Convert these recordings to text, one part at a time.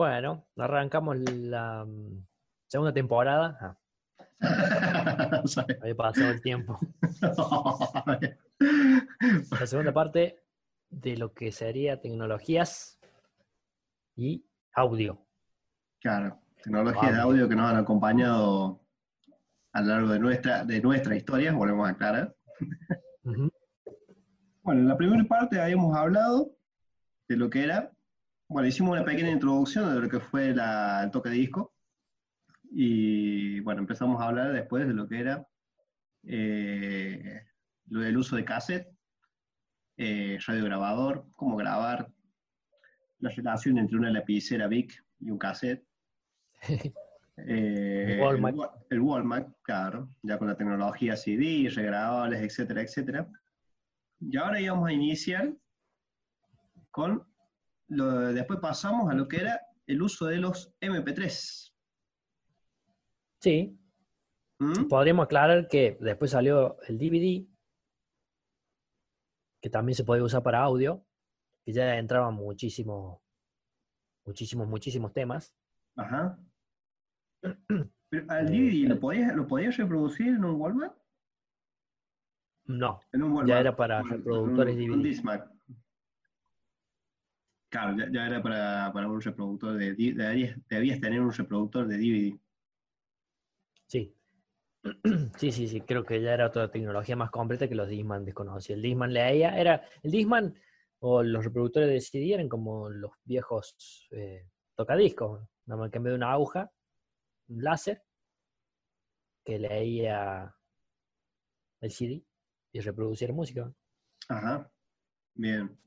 Bueno, arrancamos la mm, segunda temporada. Ah, había pasado el tiempo. La segunda parte de lo que sería tecnologías y audio. Claro, tecnologías de audio que nos han acompañado a lo largo de nuestra, de nuestra historia, volvemos a aclarar. Bueno, en la primera parte habíamos hablado de lo que era, bueno, hicimos una pequeña introducción de lo que fue la, el toque disco y bueno, empezamos a hablar después de lo que era eh, lo del uso de cassette, eh, radiograbador, cómo grabar, la relación entre una lapicera Bic y un cassette. Eh, El Walmart. El, el Walmart, claro, ya con la tecnología CD, regrabables, etcétera, etcétera. Y ahora íbamos a iniciar con, lo, después pasamos a lo que era el uso de los MP3. Sí, ¿Mm? podríamos aclarar que después salió el DVD, que también se podía usar para audio, que ya entraban muchísimos, muchísimos, muchísimos temas. Ajá. Pero al DVD, ¿lo podías, ¿lo podías reproducir en un Walmart? No, En un Walmart. ya era para Un- reproductores un- un DVD. Discman. Claro, ya, ya era para, para un reproductor de debías, debías tener un reproductor de DVD. Sí. Sí, sí, sí, creo que ya era otra tecnología más completa que los Discman desconocía. El Discman leía, era, el Discman o los reproductores de CD eran como los viejos eh, tocadiscos, nada más que en vez de una aguja, un láser, que leía el CD y reproducía música. Ajá. Bien.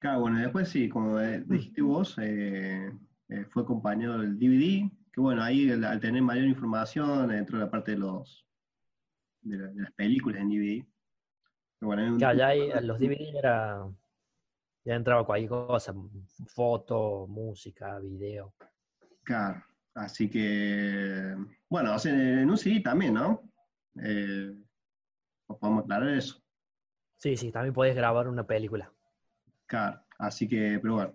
Claro, bueno, después sí, como eh, dijiste vos, eh, eh, fue acompañado del DVD, que bueno, ahí al, tener mayor información dentro de la parte de los de, la- de las películas en DVD. bueno, un- Ya, ya ahí, los DVD era, ya entraba cualquier cosa, foto, música, video. Claro, así que, bueno, o sea, en un CD también, ¿no? Eh, podemos aclarar eso. Sí, sí, también podías grabar una película. Claro, así que, pero bueno.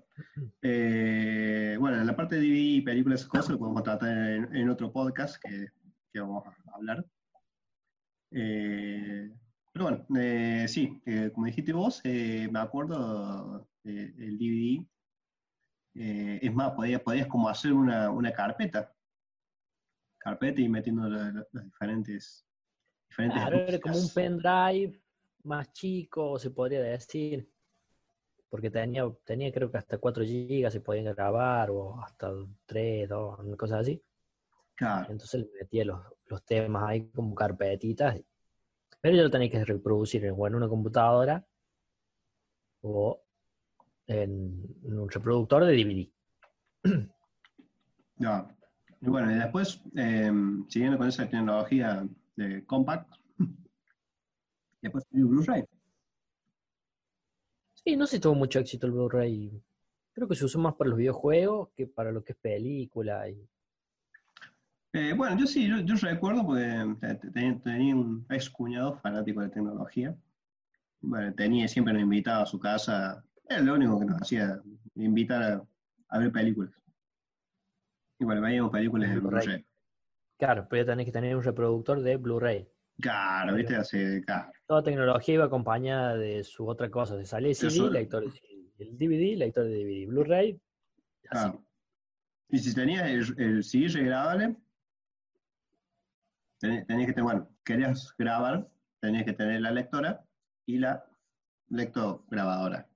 Eh, bueno, en la parte de DVD y películas, esas cosas, lo podemos tratar en, en otro podcast que, que vamos a hablar. Eh, pero bueno, eh, sí, eh, como dijiste vos, eh, me acuerdo el DVD. eh, es más, podías, podías como hacer una, una carpeta. Carpeta y metiendo la- las diferentes, diferentes Claro, era como un pendrive más chico, se podría decir. Porque tenía, tenía creo que hasta 4 GB se podían grabar, o hasta 3, 2, una cosa así. Claro, Entonces le metía los, los temas ahí como carpetitas. Pero ya lo tenéis que reproducir en, o en una computadora o en, en un reproductor de DVD. Ya. Y bueno, y después, eh, siguiendo con esa tecnología de compact, después salió Blu-ray. Sí, no sé si tuvo mucho éxito el Blu-ray. Creo que se usó más para los videojuegos que para lo que es película. Y... Eh, bueno, yo sí, yo, yo recuerdo porque te- te- tenía, tenía un ex cuñado fanático de tecnología. Bueno, tenía, siempre nos invitaba a su casa. Era lo único que nos hacía, invitar a, a ver películas. Y bueno, veíamos películas en Blu-ray. Blu-ray. Claro, pero ya tenés que tener un reproductor de Blu-ray. Claro, viste, hace, claro. Toda tecnología iba acompañada de su otra cosa. Se salía el CD, Eso- lector. El DVD, lector de DVD. Blu-ray. Y si tenías el, el CD tenías que tener, bueno, querías grabar, tenías que tener la lectora y la lectograbadora.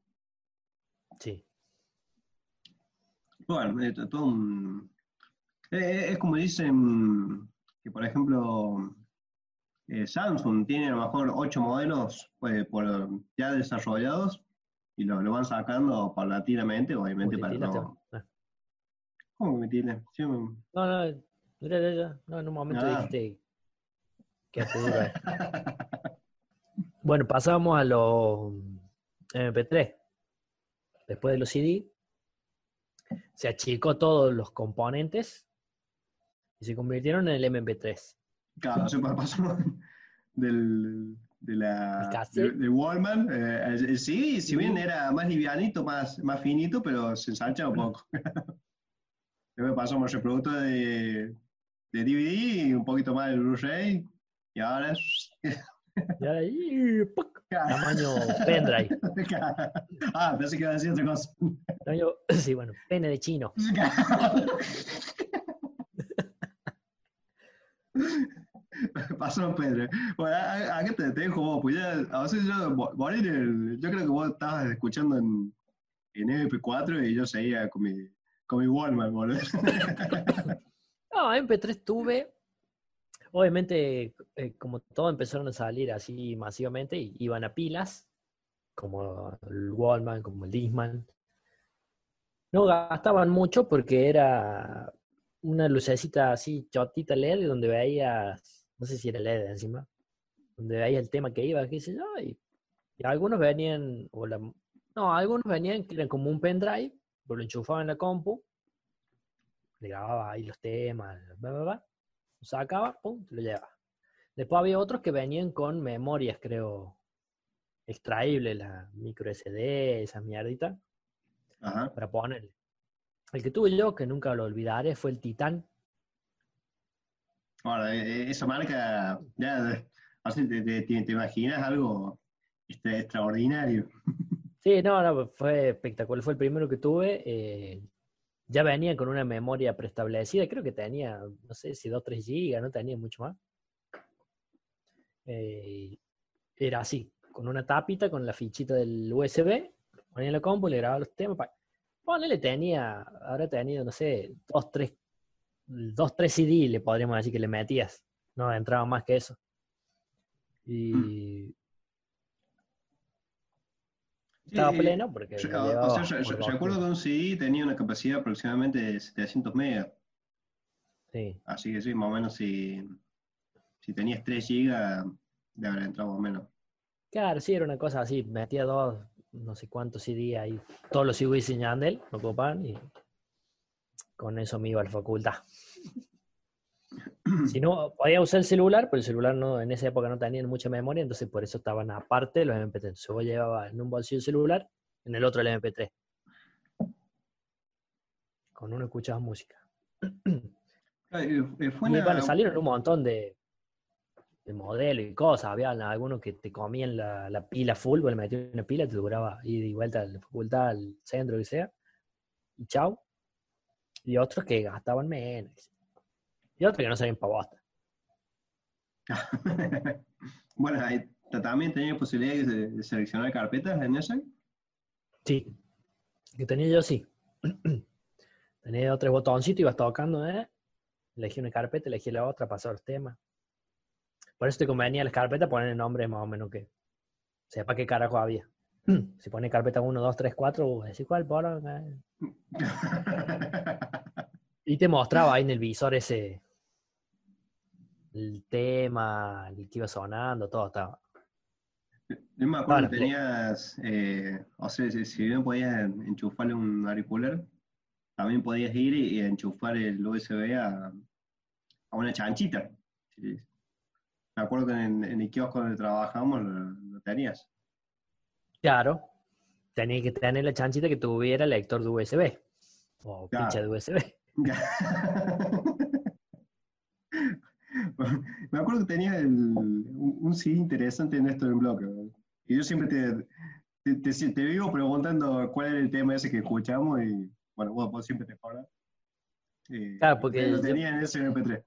Sí. Bueno, eh, todo un- eh, es como dicen que, por ejemplo, eh, Samsung tiene a lo mejor ocho modelos pues, por, ya desarrollados y lo, lo van sacando paulatinamente, obviamente para no... Ah. ¿Cómo que me tiene? Sí, me- No, no, ya, ya, ya. No, en un momento Ah. dijiste que dura. Bueno, pasamos a los MP3. Después de los CD, se achicó todos los componentes y se convirtieron en el MP3. Claro, se pasó del, de la, de, de Wallman. eh, el- CD, si bien era más livianito, más, más finito, pero se ensancha un poco. Después pasamos el reproductor de, de DVD y un poquito más el Blu-ray. Y ahora. Y ahí, ¡puc! tamaño pendrive. ah, pensé que iba a decir otra cosa. Tamaño, sí, bueno, pene de chino. Pasó Pedro. Bueno, ¿a, qué te dejo vos? Pues ya, a veces yo, morir yo creo que vos estabas escuchando en, en MP4 y yo seguía con mi, con mi Walkman, boludo. No, MP3 tuve. Obviamente, eh, como todo empezaron a salir así masivamente, iban a pilas, como el Wallman, como el Disman. No gastaban mucho porque era una lucecita así chotita LED donde veías, no sé si era LED encima, donde veías el tema que iba, qué sé yo, y, y algunos venían, o la, no, algunos venían que eran como un pendrive, pero lo enchufaban en la compu, le grababa ahí los temas, bla, bla, bla, lo sacaba, pum, lo llevaba. Después había otros que venían con memorias, creo, extraíbles, la micro SD, esa mierdita, Ajá. para ponerle. El que tuve yo, que nunca lo olvidaré, fue el Titán. Ahora, eh, eh, esa marca, ya, te, imaginas algo este, extraordinario. Sí, no, no, fue espectacular. Fue el primero que tuve. eh, ya venía con una memoria preestablecida. Creo que tenía, no sé si 2 3 GB, no tenía mucho más. Eh, era así, con una tapita, con la fichita del USB. Ponía la compu, le grababa los temas. pa- Ponele, tenía, habrá tenido, no sé, 2 3 dos, tres CD, le podríamos decir que le metías. No entraba más que eso. Y estaba Sí, pleno porque Yo- lo o- llevaba sea, yo- por que un CD tenía una capacidad aproximadamente de 700 megas. Sí. Así que sí, más o menos si, si tenías 3 gigas, de haber entrado más o menos. Claro, sí, era una cosa así. Metía dos, no sé cuántos CD ahí. Todos los CD sin Yandel, lo copan y con eso me iba a la facultad. Si no, podía usar el celular, pero el celular no, en esa época no tenía mucha memoria, entonces por eso estaban aparte los MP3. Entonces yo llevaba en un bolsillo el celular, en el otro el MP3. Con uno escuchabas música. Eh, Fue Y bueno, salieron un montón de, de modelos y cosas. Había algunos que te comían la, la pila full, le metían una pila, te duraba ida y vuelta a la facultad, al centro, lo que sea. Y chau. Y otros que gastaban menos. Y otros que no sabían para bosta. bueno, también tenía posibilidad de, seleccionar carpetas en ese. Sí. Que tenía yo sí. tenía tres botoncitos, ibas tocando, ¿eh? Elegí una carpeta, elegí la otra, pasaba los temas. Por eso te convenía las carpetas poner el nombre más o menos que sepa qué carajo había. Si pone carpeta 1, 2, 3, 4, decís cuál, por Y te mostraba ahí en el visor ese el tema, el que iba sonando, todo estaba. Yo me acuerdo que tenías, eh, o sea, si, bien podías en- enchufarle un auricular, también podías ir y, enchufar el USB a, a una chanchita. Me acuerdo que en, en el kiosco donde trabajábamos lo, lo tenías. Claro, tenía que tener la chanchita que tuviera lector de USB o Claro. pincha de USB. Me acuerdo que tenías el- un, un CD interesante en esto bloque. ¿verdad? Y yo siempre te, te, te- te vivo preguntando cuál era el tema ese que escuchamos y bueno, vos, vos siempre te acuerdas. Y Claro, porque lo tenía en ese MP3.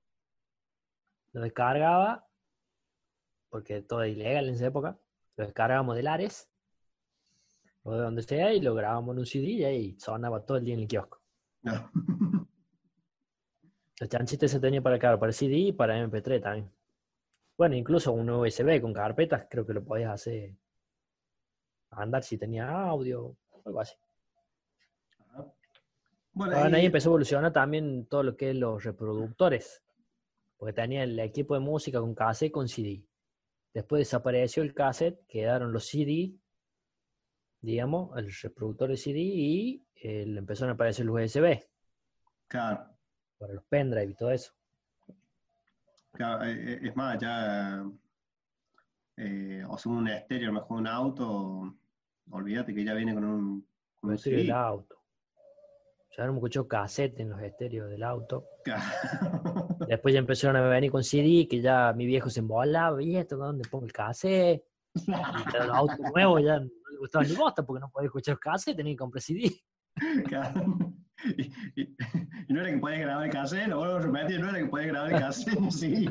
Lo descargaba, porque todo es ilegal en esa época, lo descargábamos del Ares o de donde sea y lo grabábamos en un CD y ahí sonaba todo el día en el kiosco. No. La chanchita se tenía para, claro, para CD y para MP3 también. Bueno, incluso un USB con carpetas, creo que lo podías hacer andar si tenía audio algo así. Bueno, Ahora ahí empezó a evolucionar también todo lo que es los reproductores, porque tenía el equipo de música con cassette y con CD. Después desapareció el cassette, quedaron los CD, digamos, el reproductor de CD y eh, empezaron a aparecer los USB claro, para los pendrive y todo eso. claro, eh, eh, es más, ya, eh, o sea, un estéreo, mejor un auto, olvídate que ya viene con un, con un CD. auto. Ya no me escuchó cassette en los estéreos del auto. Después ya empezaron a venir con CD, que ya mi viejo se embolaba, ¿y esto dónde pongo el cassette? Y los autos nuevos ya no le gustaba ni bosta porque no podía escuchar cassette, tenía que comprar CD. Y, y, no era que podías grabar el cassette, lo vuelvo a repetir, no era que podías grabar el cassette, sí,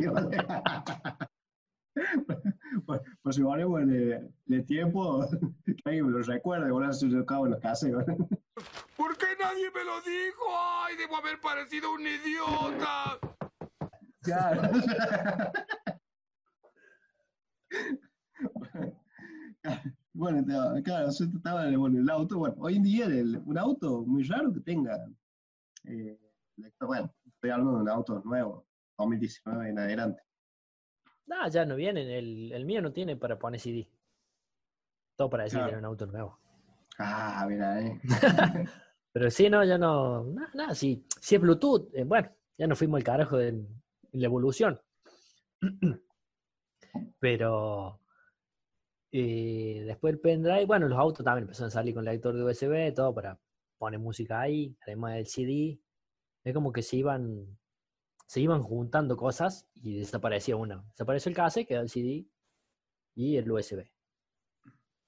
Por, por si ponemos el, el tiempo, que alguien me lo recuerde, lo acabo en los cassettes. ¿Por qué nadie me lo dijo? ¡Ay, debo haber parecido un idiota! Claro. Bueno, te- claro, yo estaba en bueno, el auto. Bueno, hoy en día el- un auto muy raro que tenga. eh, bueno, estoy hablando de un auto nuevo, 2019 en adelante. No, ya no vienen. El, el mío no tiene para poner CD. Todo para decir que Claro. era un auto nuevo. Ah, mira, eh. Pero sí, no, ya no. Nada, sí es Bluetooth. eh, bueno, ya nos fuimos al carajo de, en la evolución. Pero eh, después el pendrive, bueno, los autos también empezaron a salir con lector de USB, todo para poner música ahí, además del CD. Es como que se iban, se iban juntando cosas y desaparecía una. Desapareció el cassette, quedó el CD y el USB.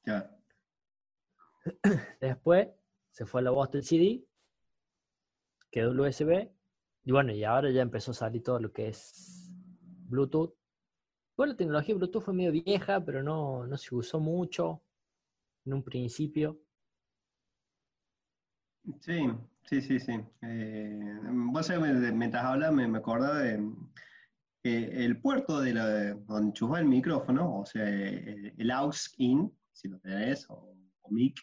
Ya. Después se fue la voz del CD, quedó el USB, y bueno, y ahora ya empezó a salir todo lo que es Bluetooth. Bueno, la tecnología Bluetooth fue medio vieja, pero no, no se usó mucho en un principio. Sí, sí, sí, sí. Eh, vos sabés, mientras hablaba me, me acordaba de eh, el puerto de la, donde enchufaba el micrófono, o sea, el, el aux in, si lo tenés, o, o mic.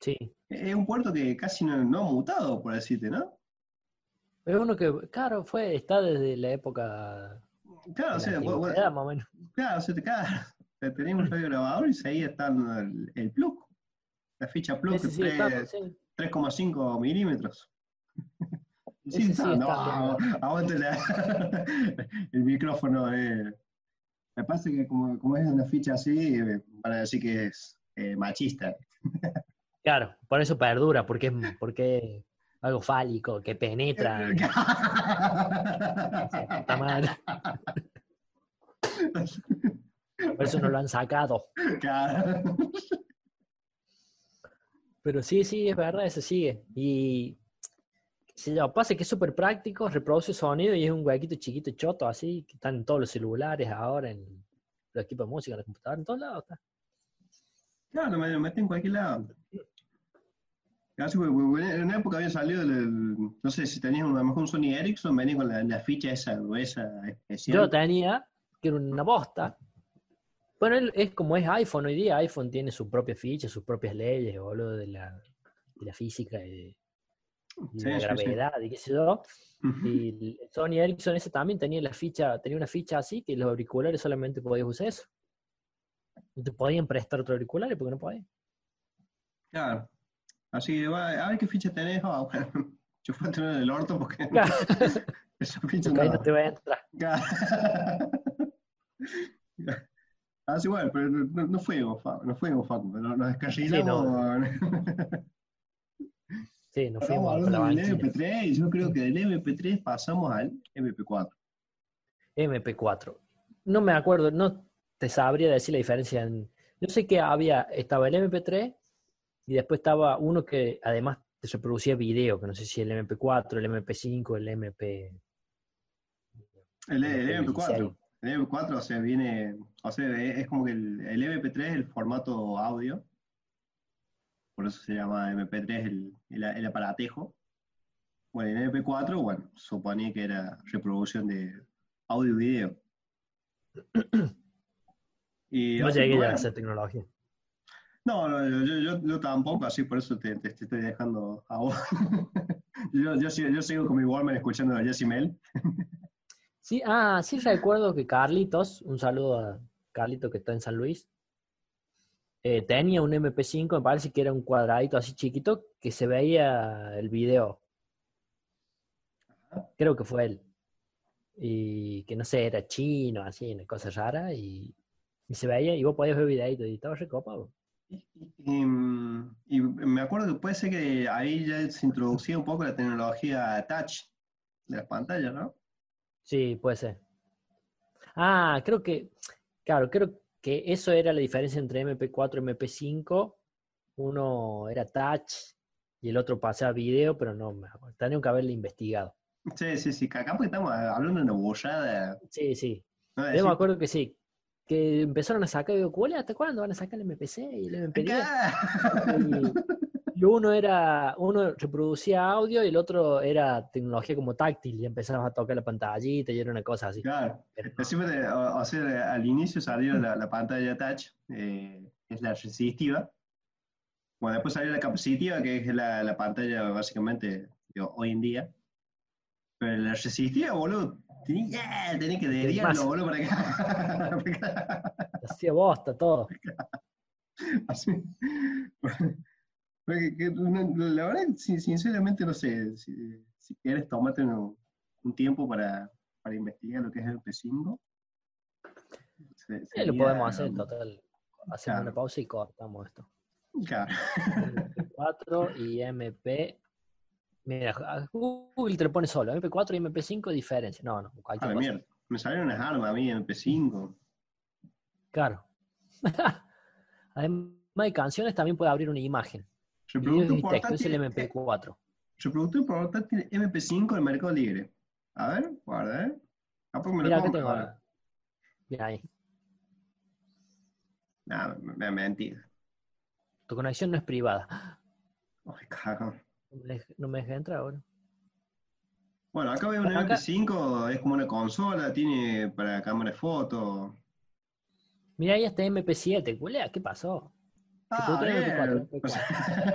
Sí. Es un puerto que casi no, no ha mutado, por decirte, ¿no? Es uno que, claro, fue, está desde la época Claro, o sea, vos- vos- antigüedad, más o menos. claro, o sea, claro, te tenés un radio grabador y ahí está el, el plug, la ficha plug sí, de está, tres- sí. 3,5 milímetros. Sí, sí está, no, aguante el micrófono. Eh. Me pasa que como, como es una ficha así, eh, van a decir que es eh, machista. Claro, por eso perdura, porque porque algo fálico, que penetra. puta madre. Por eso no lo han sacado. Pero sí, sí, es verdad, eso sigue. Y sé yo, pasa que es súper práctico, reproduce sonido y es un huequito chiquito, choto, así, que están en todos los celulares ahora, en los equipos de música, en la computadora, en todos lados está. Claro, me lo meten en cualquier lado. En una época había salido, el, no sé si tenías a lo mejor un Sony Ericsson, venía con la, la ficha esa gruesa especial. Yo tenía, que era una bosta. Bueno, es como es iPhone hoy día, iPhone tiene su propia ficha, sus propias leyes, boludo, de la, de la física y de, y Sí, la sí, sí. gravedad y qué sé yo. Ujú. Y el Sony Ericsson ese también tenía la ficha, tenía una ficha así que los auriculares solamente podías usar eso. No te podían prestar otros auriculares porque no podían. Claro. Así que, va, a ver qué ficha tenés. Ah, bueno, yo fui a tener en el orto porque Claro, esa ficha no. no te va a entrar. Así bueno, pero no, no- no fa- no Facu, nos, nos descarrilamos. Sí, nos Estamos fuimos a la del banquina. MP3 y yo creo que del MP3 pasamos al MP4. MP4. No me acuerdo, no te sabría decir la diferencia. En, yo sé que había, estaba el MP3 y después estaba uno que además te reproducía video, que no sé si el MP4, el MP5, el MP. El, el MP16. MP4. El MP4, o sea, viene, o sea, es, como que el, el MP3 es el formato audio, por eso se llama MP3 el, aparatejo. Bueno, el MP4, bueno, suponía que era reproducción de audio y video. Y, No llegué bueno, a esa tecnología. No, no, yo, yo, yo, yo tampoco, así por eso te, te- te estoy dejando a vos. yo, yo, sigo, yo sigo con mi Walkman escuchando a Jesse Mel. Sí, ah, sí recuerdo que Carlitos, un saludo a Carlito que está en San Luis, eh, tenía un MP5, me parece que era un cuadradito así chiquito, que se veía el video. Creo que fue él. Y que no sé, era chino, así, una cosa rara, y, y se veía, y vos podías ver videitos, y estaba recopado. Y, y me acuerdo que puede ser que ahí ya se introducía un poco la tecnología touch de las pantallas, ¿no? Sí, puede ser. Ah, creo que, claro, creo que eso era la diferencia entre MP4 y MP5. Uno era touch y el otro pasaba video, pero no, tenía que haberle investigado. Sí, sí, sí, acá porque estamos hablando de una burrada. Sí, sí. Yo me acuerdo que sí, que empezaron a sacar, digo, ¿cuál ¿hasta cuándo van a sacar el MPC y el MP10? Y, uno era, uno reproducía audio y el otro era tecnología como táctil y empezabas a tocar la pantallita y era una cosa así. Claro, o, sea, al inicio salió la, la pantalla touch, eh, es la resistiva. Bueno, después salió la capacitiva, que es la, la pantalla básicamente hoy en día. Pero la resistiva, boludo, tenía, tenía que dediarlo, boludo, para acá. Hacía bosta todo. Así. la verdad, sinceramente, no sé, si, si quieres tomarte un, un, tiempo para, para investigar lo que es el P5. Sí, lo podemos hacer, total. Hacemos una pausa y cortamos esto. Claro. MP4 y MP Mira, Google te lo pone solo. MP4 y MP5 diferencia. No, no. Cualquier mierda. Me salieron unas armas a mí MP5. Claro. Además de canciones, también puede abrir una imagen. Reproductor portátil, es el MP4. Reproductor portátil MP5 en el Mercado Libre. A ver, guarda, ¿eh? Ah, pues me Mira, lo tengo. Mira ahí. Nada, me, ha mentido. Tu conexión no es privada. Ay, cago. No me deja entrar ahora. Bueno, acá veo un MP5, es como una consola, tiene para cámara de foto. Mira, ahí está MP7, culea, ¿qué pasó? Ah, MP4,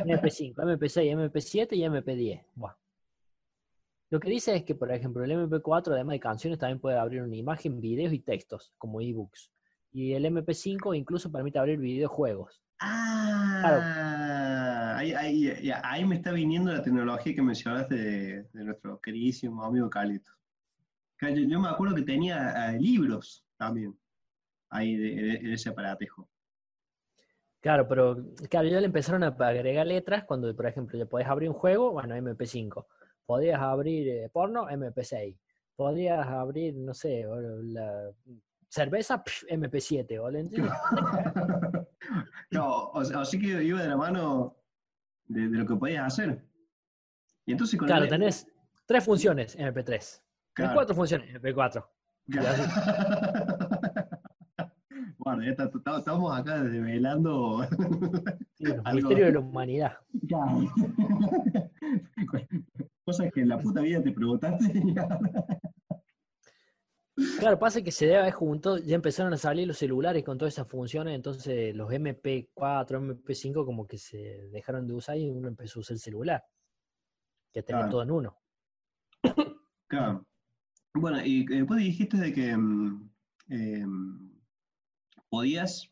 MP5, MP6, MP7 y MP10. Lo que dice es que, por ejemplo, el MP4, además de canciones, también puede abrir una imagen, videos y textos, como ebooks. Y el MP5 incluso permite abrir videojuegos. Ah, claro ahí, me está viniendo la tecnología que mencionaste de, nuestro queridísimo amigo Calito. Yo, me acuerdo que tenía eh, libros también ahí de, ese aparatejo. Claro, pero claro, ya le empezaron a agregar letras cuando, por ejemplo, ya podés abrir un juego, bueno, MP5. Podías abrir eh, porno, MP6. Podías abrir, no sé, la cerveza, MP7. ¿o no, así que iba de la mano de, lo que podías hacer. Y entonces claro, tenés tres funciones en MP3. Claro. cuatro funciones en MP4. bueno, ya estamos acá desvelando el misterio de la humanidad. Cosas que en la puta vida te preguntaste. Claro, pasa que se debe haber junto, ya empezaron a salir los celulares con todas esas funciones, entonces los MP4, MP5 como que se dejaron de usar y uno empezó a usar el celular, que tenía todo en uno. Claro. Bueno, y después dijiste de que mm, em, podías,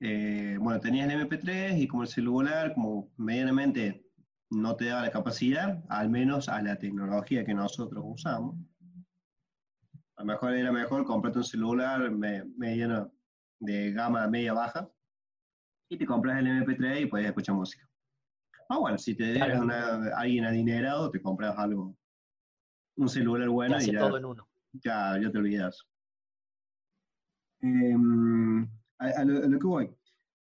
eh, bueno, tenías el MP3 y como el celular, como medianamente no te daba la capacidad, al menos a la tecnología que nosotros usamos a lo mejor era mejor comprarte un celular mediano de gama media baja y te compras el MP3 y puedes escuchar música. Ah, bueno, si te dejas a alguien adinerado, te compras algo, un celular bueno y ya, todo en uno. ya, ya te olvidas. Em, a, lo, que voy.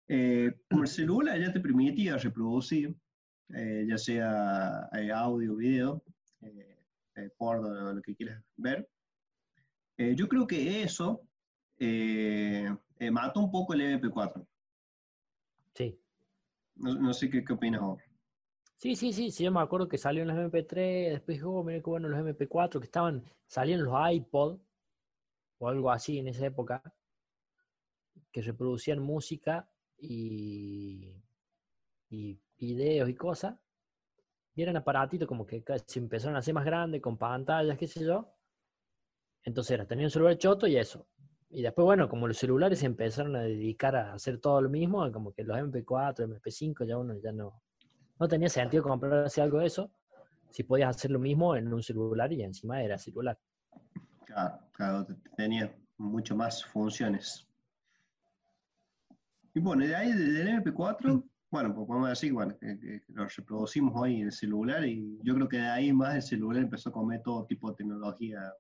Eh, como el celular ya te permitía reproducir, eh, ya sea eh, audio, video, porno, lo que quieras ver, eh, yo creo que eso eh, eh, mata un poco el MP4. Sí. No, sé qué, qué opinas vos. Sí, sí, sí, sí, yo me acuerdo que salieron los MP3, después dije, oh, mira qué bueno los MP4, que estaban, salían los iPod, o algo así en esa época, que reproducían música y, y videos y cosas, y eran aparatitos como que se empezaron a hacer más grandes, con pantallas, qué sé yo, entonces era, tenía un celular choto y eso. Y después, bueno, como los celulares se empezaron a dedicar a hacer todo lo mismo, como que los MP4, MP5, ya uno ya no, no tenía sentido comprarse algo de eso, si podías hacer lo mismo en un celular y encima era celular. Claro, claro, tenía mucho más funciones. Y bueno, de ahí del MP4, bueno, pues podemos decir bueno, que, lo reproducimos hoy en el celular y yo creo que de ahí más el celular empezó a comer todo tipo de tecnología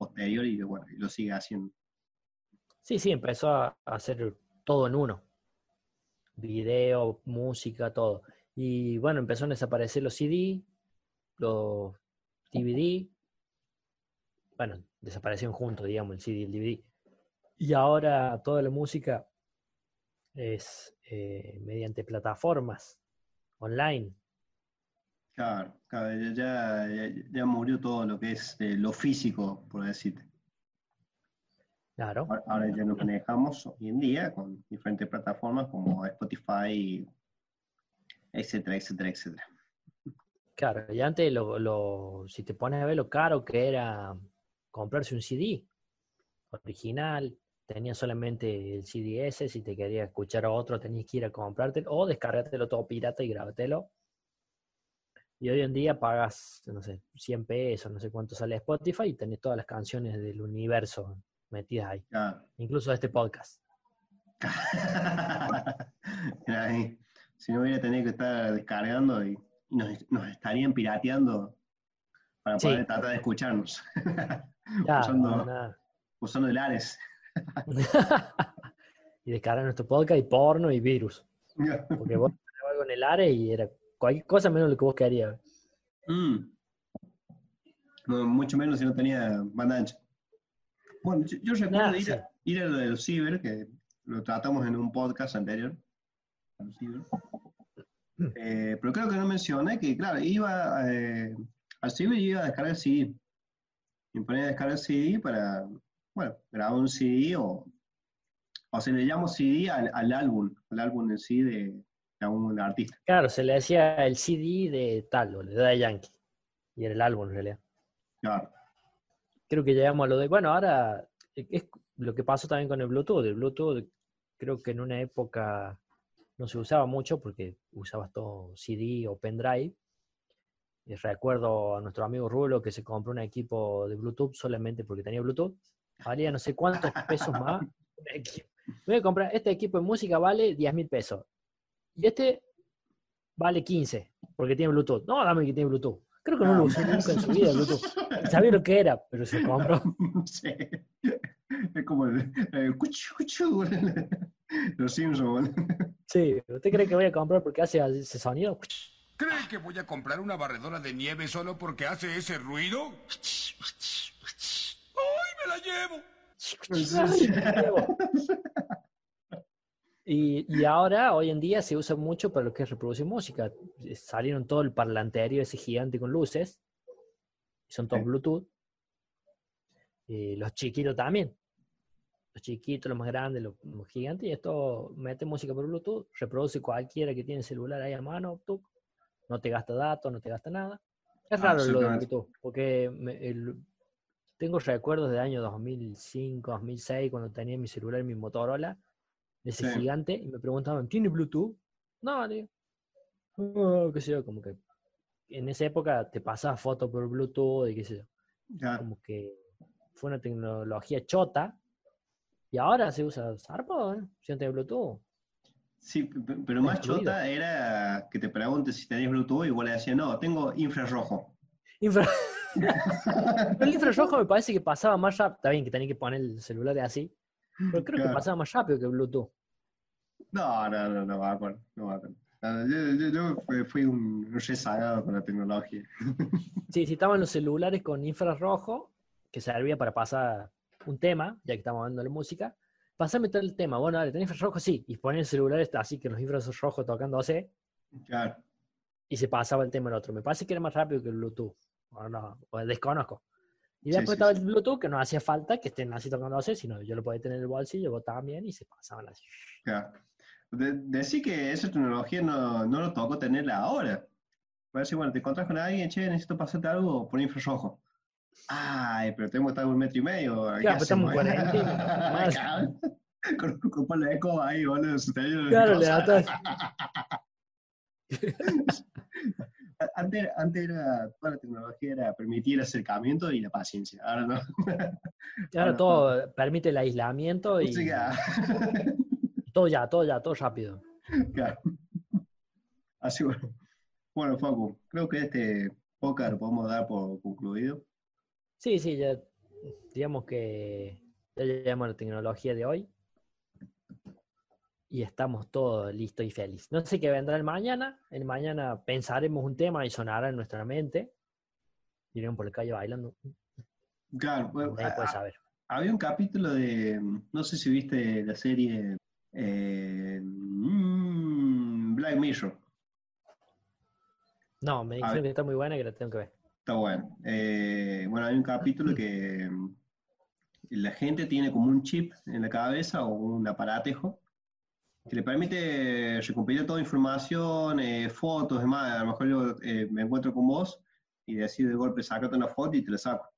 posterior y bueno, lo sigue haciendo. Sí, sí, empezó a hacer todo en uno. Video, música, todo. Y bueno, empezó a desaparecer los CD, los DVD. Bueno, desaparecieron juntos, digamos, el CD y el DVD. Y ahora toda la música es eh, mediante plataformas online. Claro, ya, ya, murió todo lo que es eh, lo físico, por decirte. Claro. Ahora ya nos manejamos hoy en día con diferentes plataformas como Spotify, etcétera, etcétera, etcétera. Claro, y antes, lo, si te pones a ver lo caro que era comprarse un CD original, tenía solamente el CDS, si te querías escuchar a otro tenías que ir a comprártelo o descargártelo todo pirata y grábatelo. Y hoy en día pagas, no sé, 100 pesos, no sé cuánto sale Spotify y tenés todas las canciones del universo metidas ahí. Incluso este podcast. si no hubiera tenido que estar descargando y nos, estarían pirateando para poder tratar de escucharnos. usando, usando el Ares. y descargar nuestro podcast y porno y virus. Porque vos algo en el área y era cualquier cosa menos lo que vos querías. Mm. mucho menos si no tenía banda ancha. Bueno, yo, recuerdo ir, a, ir, a, lo del ciber, que lo tratamos en un podcast anterior. Eh, pero creo que no mencioné que, claro, iba eh, al ciber y iba a descargar el CD. Me ponía a descargar el CD para bueno, grababa un CD o, o se le llama CD al, álbum, al álbum en sí de, de un artista. Claro, se le decía el CD de tal, o de Yankee, y era el álbum en realidad. Claro. Creo que llegamos a lo de, bueno, ahora es lo que pasó también con el Bluetooth. El Bluetooth creo que en una época no se usaba mucho porque usabas todo CD o pendrive. Y recuerdo a nuestro amigo Rulo que se compró un equipo de Bluetooth solamente porque tenía Bluetooth valía no sé cuántos pesos más. Voy a comprar, este equipo de música vale 10 mil pesos. Y este vale 15, porque tiene Bluetooth. No, dame que tiene Bluetooth. Creo que no lo usé nunca en su vida, Bluetooth. Sabía lo que era, pero se compró. Sí. Es como el, cuchu, cuchu, los Simpsons. Sí, ¿usted cree que voy a comprar porque hace ese sonido? ¿Cree que voy a comprar una barredora de nieve solo porque hace ese ruido? la llevo. Y, ahora, hoy en día, se usa mucho para lo que es reproducir música. Salieron todo el parlanterio ese gigante con luces. Son todos Bluetooth. Y los chiquitos también. Los chiquitos, los más grandes, los, gigantes. Y esto mete música por Bluetooth. Reproduce cualquiera que tiene celular ahí a mano. No te gasta datos, no te gasta nada. Es raro lo de Bluetooth. Porque el, tengo recuerdos de año 2005, 2006, cuando tenía mi celular, mi Motorola, ese gigante, y me preguntaban, ¿tiene Bluetooth? No, tío. Oh, qué sé yo, como que en esa época te pasaba fotos por Bluetooth y qué sé yo. Como que fue una tecnología chota y ahora se usa Zarpo, ¿eh? Si no Bluetooth. Sí, pero más chota era que te preguntes si tenías Bluetooth y igual le decía, no, tengo infrarrojo. Infrarrojo. el infrarrojo me parece que pasaba más rápido. Está bien que tenía que poner el celular así. Pero creo que pasaba más rápido que Bluetooth. No, no, no, no va a acuerdo. No va a Yo, yo, fui un rezagado con la tecnología. Sí, si estaban los celulares con infrarrojo, que servía para pasar un tema, ya que estamos hablando de música. Pasame todo el tema. Bueno, dale, ¿tenés infrarrojo? Sí. Y poner el celular así que los infrarrojos tocándose. Claro. Y se pasaba el tema al otro. Me parece que era más rápido que el Bluetooth o no, desconozco. Y después estaba el Bluetooth, que no hacía falta que estén así tocándose, sino yo lo podía tener en el bolsillo, vos también, y se pasaban así. Claro. decir que esa tecnología no, no lo tocó tenerla ahora. Puede decir, bueno, te encontrás con alguien, che, necesito pasarte algo por infrarrojo. Ay, pero tengo que estar un metro y medio. Claro, pero estamos en con, con, con la eco ahí, boludo. Claro, le da antes, antes era, toda la tecnología era permitir el acercamiento y la paciencia. Ahora no. Ahora todo permite el aislamiento y, Todo ya, todo ya, todo rápido. Claro. Así bueno. Bueno, Facu, creo que este lo podemos dar por concluido. Sí, sí, ya digamos que ya llegamos a la tecnología de hoy y estamos todos listos y felices. No sé qué vendrá el mañana. El mañana pensaremos un tema y sonará en nuestra mente. Iremos por la calle bailando. Claro, a- saber. había un capítulo de, no sé si viste la serie eh, mm, Black Mirror. No, me dijeron que está muy buena y que la tengo que ver. Está bueno. Eh, bueno, hay un capítulo que mm, la gente tiene como un chip en la cabeza o un aparatejo que le permite recopilar toda información, eh, fotos, demás. A lo mejor yo eh, me encuentro con vos y decido de golpe sacarte una foto y te la saco.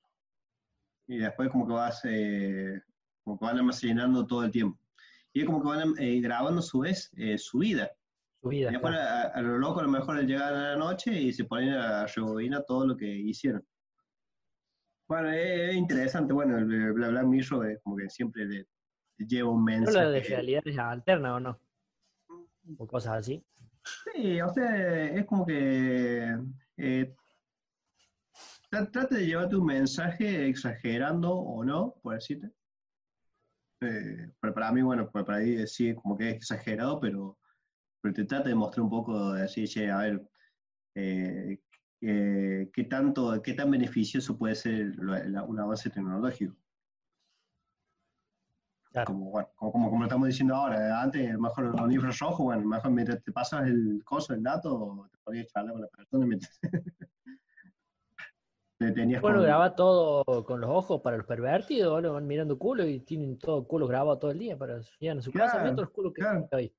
Y después como que vas, eh, como que van almacenando todo el tiempo. Y es como que van eh, grabando a su vez eh, su vida. Su vida. Y después claro. a, a lo loco a lo mejor llegan a la noche y se ponen a rebobinar todo lo que hicieron. Bueno, es, es interesante, bueno, el Bla Bla como que siempre le lleva un Habla de mensaje. realidades alternas o no. O cosas así. Sí, o sea, es como que eh, tra- trata de llevarte un mensaje exagerando o no, por decirte. Eh, pero para mí, bueno, pues para ahí sí, como que es exagerado, pero, pero te trata de mostrar un poco, de decir, che, a ver, eh, eh, qué tanto, qué tan beneficioso puede ser lo- la- un avance tecnológico. Claro. Como, bueno, como, como, estamos diciendo ahora, antes, a lo mejor los libros rojos, bueno, a lo mejor mientras te pasas el coso, el dato, te podías charlar con la persona mientras te tenías Bueno, con- graba todo con los ojos para los pervertidos, ahora van mirando culo y tienen todo culo grabado todo el día para llegan a su casa, Claro, todos los culos que claro. hay.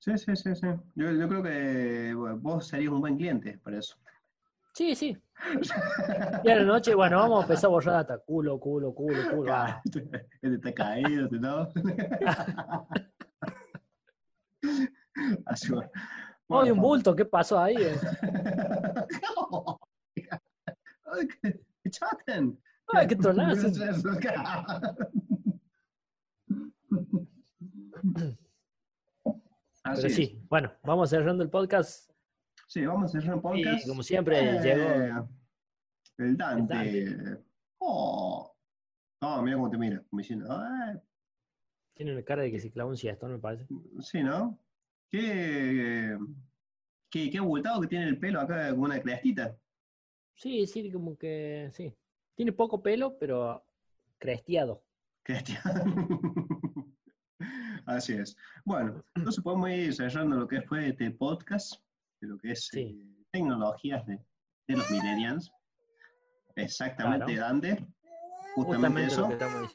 Sí, sí, sí, sí. Yo, yo creo que bueno, vos serías un buen cliente para eso. Sí, sí. Y a la noche, bueno, vamos a empezar a borrar data. Culo, culo, culo, culo. ah. Este está caído, este no. Así bueno. Un bulto, ¿qué pasó ahí? eh? Ay, qué tronazo. Pero sí, bueno, vamos cerrando el podcast. Sí, vamos a hacer un podcast. Y como siempre, Eh, llegó. El Dante. Dante. Oh. Oh, mira cómo te mira. Como diciendo, "Ay, Tiene una cara de que se clavó un siestón, me parece. sí, ¿no? Qué, qué, qué abultado que tiene el pelo acá, como una crestita. Sí, sí, como que sí. Tiene poco pelo, pero cresteado. Cristian. Así es. Bueno, entonces podemos ir cerrando lo que fue este podcast, de lo que es Sí. eh, tecnologías de, de los millennials. Exactamente, Claro. Dante. Justamente, Justamente eso.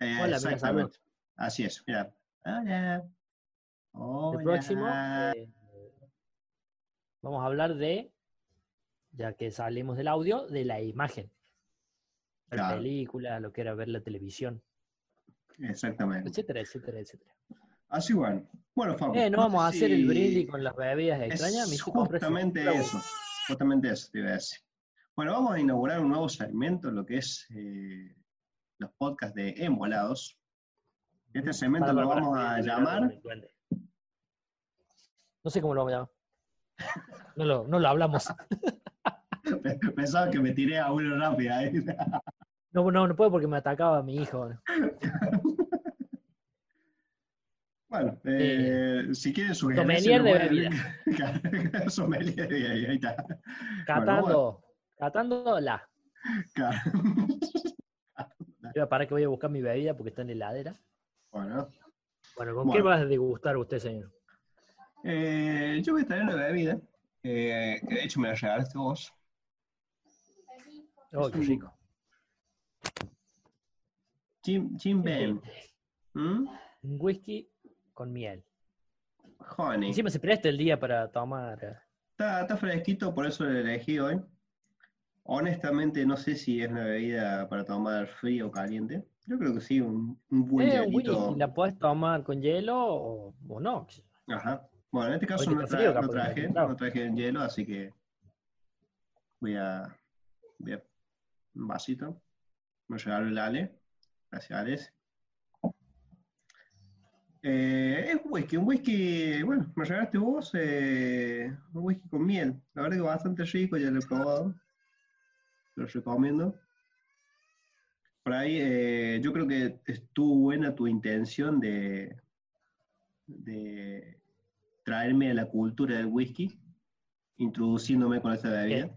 Eh, Hola, exactamente. Así es, mira. Hola. El próximo eh, vamos a hablar de, ya que salimos del audio, de la imagen. Ver Claro. películas, lo que era ver la televisión, Exactamente. etcétera, etcétera, etcétera. Así bueno. Bueno, Facu. Eh, no vamos a hacer el brindis con las bebidas extrañas. justamente eso. Justamente eso te iba a decir. Bueno, vamos a inaugurar un nuevo segmento, lo que es eh, los podcasts de Embolados. Este segmento Para, lo vamos para, a llamar. No sé cómo lo vamos a llamar. No lo, no lo hablamos. Pensaba que me tiré a uno rápido ahí. No, no, no puedo porque me atacaba mi hijo. Bueno, eh, si quieren sommelier sugerencias. de bebida. Sommelier, ahí, ahí está. Catando, catando la. Para que voy a buscar mi bebida porque está en la heladera. Bueno, Bueno, ¿con qué Bueno. vas a degustar usted, señor? eh, yo voy a traer una bebida. eh, que de hecho me la regalaste vos. Oh, qué rico. Jim, Jim Ben. ¿Mm? Un whisky con miel. Honey. Encima se presta el día para tomar. eh, Está, está fresquito, por eso lo elegí hoy. Honestamente, no sé si es una bebida para tomar frío o caliente. Yo creo que sí, un, un buen Eh, hielito. ¿la puedes tomar con hielo o, o no? Ajá. Bueno, en este caso no, tra- frío, no traje, no traje el hielo, así que voy a, voy a- un vasito. Me regalo el Ale. Gracias, Alex. Eh, es whisky, un whisky, bueno, me regalaste vos, eh, un whisky con miel. La verdad que bastante rico, ya lo he probado. Lo recomiendo. Por ahí, eh, yo creo que estuvo buena tu intención de, de traerme a la cultura del whisky, introduciéndome con esta bebida.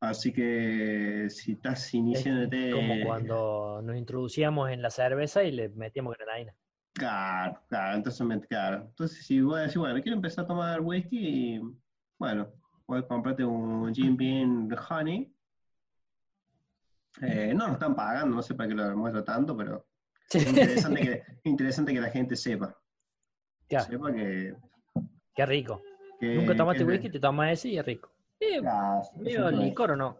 Así que si estás iniciándote. Como cuando nos introducíamos en la cerveza y le metíamos granadina. Claro, claro, entonces, claro. Entonces, si voy a decir, bueno, quiero empezar a tomar whisky, y, bueno, puedes comprarte un Jim Beam Honey. Eh, no nos están pagando, no sé para qué lo muestro tanto, pero es interesante que, interesante que la gente sepa. Claro. Sepa que. Qué rico. que- Nunca tomaste que- whisky, te tomas ese y es rico. Eh, medio licor o no.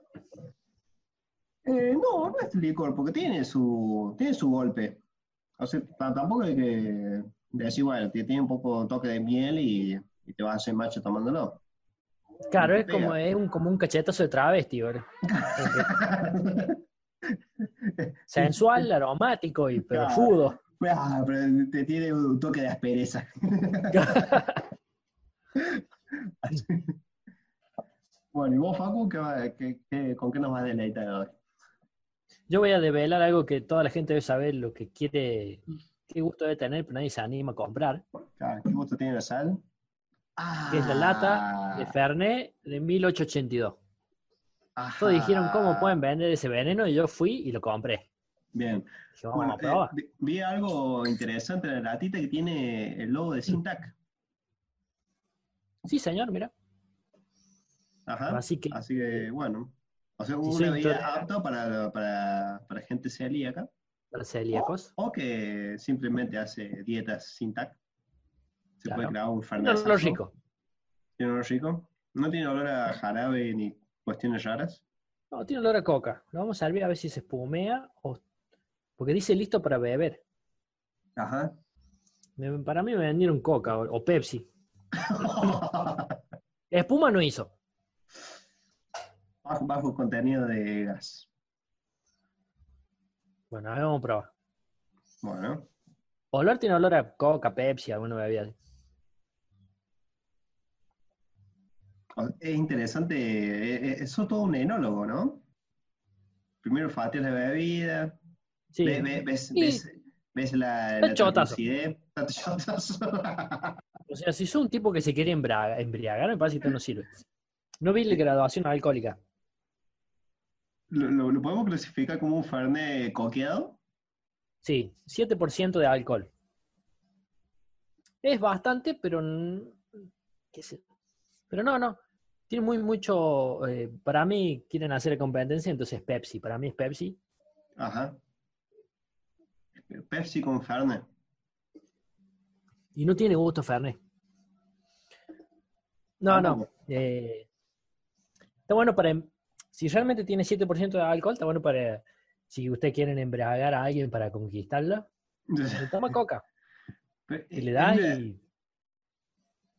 Eh, no, no es licor, porque tiene su, tiene su golpe. O sea, t- tampoco hay que decir, bueno, tiene un poco toque de miel y, y te vas a hacer macho tomándolo. Claro, es como, es un, como un cachetazo de travesti, ¿verdad? Sensual, aromático y pero Claro. fudo. Ah, pero te tiene un toque de aspereza. bueno, ¿y vos, Facu, qué va- qué- qué- con qué nos vas a deleitar hoy? Yo voy a develar algo que toda la gente debe saber, lo que quiere, qué gusto debe tener, pero nadie se anima a comprar, Ah, ¿Qué gusto tiene la sal? Ah, que es la lata de Fernet de 1882. ajá. Todos dijeron, ¿cómo pueden vender ese veneno? Y yo fui y lo compré. Bien. Dije, Bueno, eh, vi- algo interesante en la latita que tiene el logo de Syntac. Sí, señor, mira. Ajá. Así que, Así que, bueno. O sea, Si una bebida intoler- apta para, para, para gente celíaca. para celíacos. O que simplemente hace dietas Syntac. Se puede crear un No, fernet. lo rico. ¿Tiene olor rico? No tiene olor a jarabe ni cuestiones raras. No, tiene olor a coca. Lo vamos a servir a ver si se espumea o... Porque dice listo para beber. Ajá. Para mí me vendieron coca o, o Pepsi. Espuma no hizo. Bajo, contenido de gas. Bueno, a ver, vamos a probar. Bueno. Olor tiene olor a coca, Pepsi, alguna bebida. así. Es interesante, eh, eh, eso todo un enólogo, ¿no? Primero fateas la bebida, Sí. ve- ve- ves, Sí. ves, ves la, la chotazo. chotazo. O sea, si sos un tipo que se quiere embriagar, embriagar me parece que esto no sirve. No vi la graduación alcohólica. ¿Lo, lo- lo podemos clasificar como un fernet coqueado? Sí, 7% de alcohol. Es bastante, pero... n- qué sé. Pero no, no. Tiene muy mucho... eh, para mí quieren hacer competencia, entonces Pepsi. Para mí es Pepsi. Ajá. Pepsi con fernet. Y no tiene gusto Fernet. No, no. Tampoco. eh, está bueno para... Si realmente tiene 7% de alcohol, está bueno para... Si ustedes quieren embriagar a alguien para conquistarla, toma coca. Y le da es, una, y...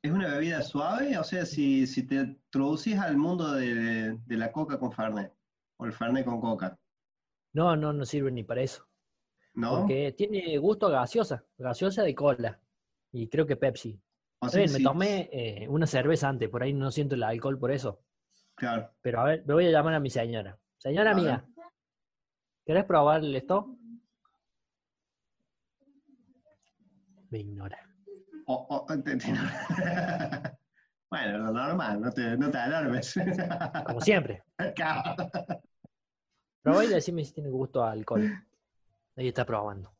es una bebida suave, o sea, si, si te introducís al mundo de, de la coca con fernet, o el fernet con coca, No, no, no sirve ni para eso. ¿no? Porque tiene gusto a gaseosa, gaseosa de cola. Y creo que Pepsi. O sea, bien, me tomé eh, una cerveza antes, por ahí no siento el alcohol por eso. Claro. Pero a ver, me voy a llamar a mi señora. Señora A ver. mía, ¿querés probar esto? Me ignora. O- o- te- te- bueno, lo normal, no te, no te alarmes. Como siempre. Claro. Probá y decime si tiene gusto a alcohol. Ahí está probando.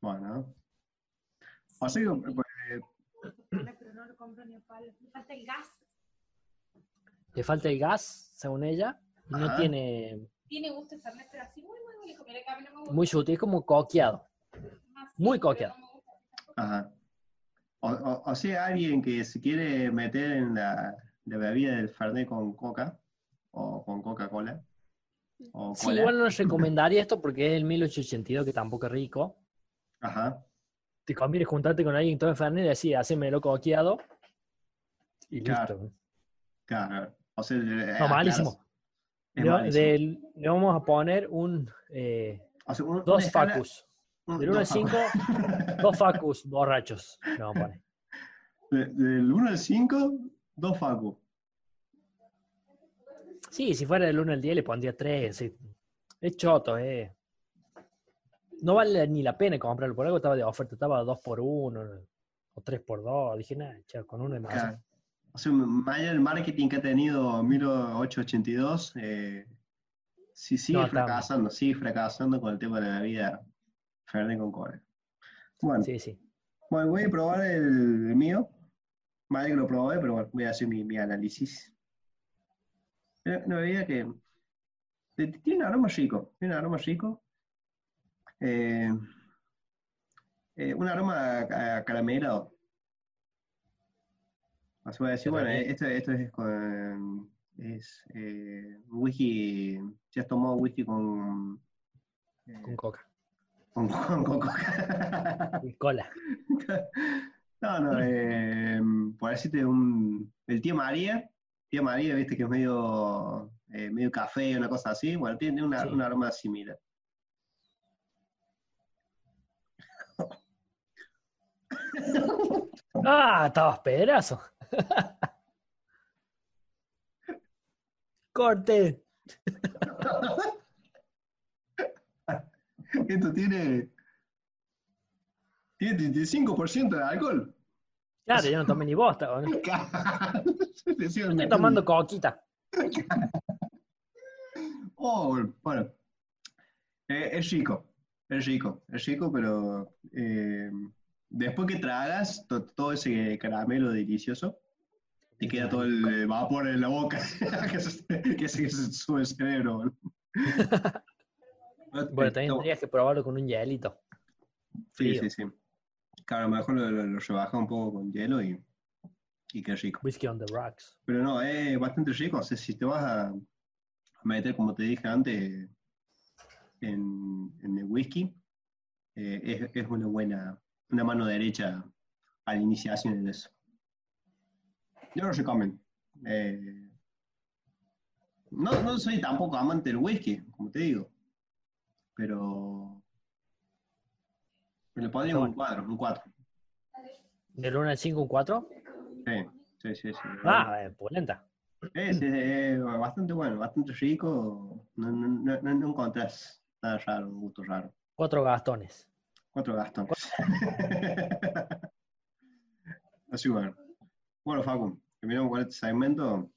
bueno. O sea, pues, pero no lo compro ni a palo. Me falta el gas. Le falta el gas, según ella. Y no Ajá. tiene Tiene gusto Fernet, pero así muy, muy, muy. Mira que a mí no me gusta. muy sutil, es como coqueado. más, muy pero coqueado. no. Ajá. O, o- o sea, alguien que se quiere meter en la, la bebida del Fernet con coca, o con Coca-Cola, o Sí, igual no les recomendaría esto porque es el 1882, que tampoco es rico. Ajá. Te conviene juntarte con alguien todo enfermo y decir, hacémelo coqueado. Y Claro. listo. Claro. O sea, eh, No, malísimo. Es Le, malísimo. del- le vamos a poner un eh, O sea, un- dos escala- facus. Del 1 al 5, dos facus borrachos. No. De- del 1 al 5, dos Facu. Sí, si fuera del 1 al 10 le pondría 3. Sí. Es choto, eh. No vale ni la pena comprarlo. Por algo estaba de oferta, estaba 2 por 1 o 3 por 2. Dije, nada, con uno es más. Claro. O sea, del marketing que ha tenido 1882, eh, sí, sigue No, fracasando, sigue fracasando con el tema de la vida Fernet con Cola. Bueno, Sí, sí. bueno, voy a probar el, el mío. Vale que lo probé, pero bueno, voy a hacer mi, mi análisis. Eh, Una bebida que eh, tiene un aroma rico, tiene un aroma rico. Eh, eh, un aroma a, a voy decir, bueno, Caramelo. esto, esto es con es eh, un whisky, si has tomado whisky con eh, Con coca. con, con- con coca. Y cola. No, no, eh, por decirte un. El tío María, tío María, viste que es medio, eh, medio café, una cosa así. Bueno, tiene una, Sí. un aroma similar. ¡Ah! Estabas pedazo. Corte. Esto tiene. Tiene 35% de alcohol. Claro, yo no tomé ni bosta. Estoy tomando coquita. Oh, bueno. Eh, es rico, es rico, es rico, pero eh, después que tragas to- todo ese caramelo delicioso, te queda todo el vapor en la boca que se, que se, que se sube el cerebro. Bueno, también tendrías que probarlo con un hielito. Sí, sí, sí. Claro, a lo mejor lo, lo, lo rebaja un poco con hielo y, y qué rico. Whisky on the rocks. Pero no, es bastante rico. O sea, si te vas a, a meter, como te dije antes, en, en el whisky, eh, es, es una buena, una mano derecha a la iniciación en eso. Yo lo recomiendo. Eh, no, no soy tampoco amante del whisky, como te digo. Pero le pondría un 4, un 4. Del 1 al 5, un 4. Sí, sí, sí. sí. Ah, eh, polenta. Es, es- bastante bueno, bastante rico. No, no, no, no- no encontrás nada raro, un gusto raro. Cuatro gastones. Cuatro gastones. Así bueno. Bueno, Facu, terminamos con este segmento.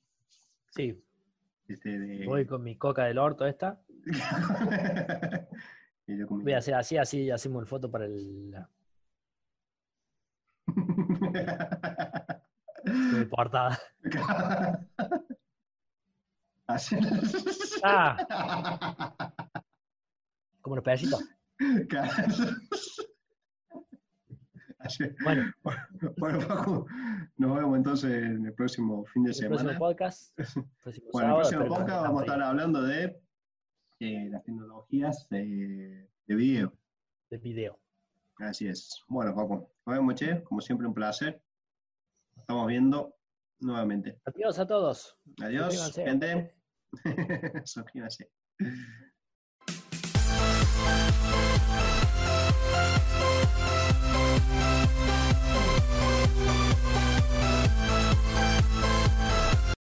Sí, Este, de... voy con mi coca del orto esta. Voy a hacer así, así, hacemos el foto para el, mi portada. Así. Ah, como los pedacitos. Bueno, Bueno, Facu, nos vemos entonces en el próximo fin de el próximo semana. podcast. próximo Bueno, en el sábado, próximo podcast vamos a estar hablando de eh, las tecnologías de, de video. de video. Así es. Bueno, Paco, nos vemos, che. Como siempre, un placer. Nos estamos viendo nuevamente. Adiós a todos. Adiós, Suscríbanse. gente. Suscríbanse.